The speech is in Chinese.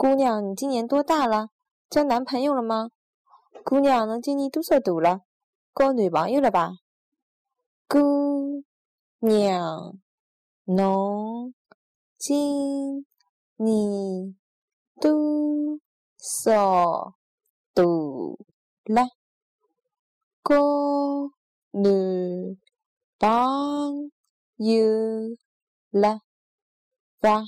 姑娘，你今年多大了？交男朋友了吗？姑娘，侬今年多少大了？交男朋友了吧？姑娘，侬今年多少大了？交男朋友了吧？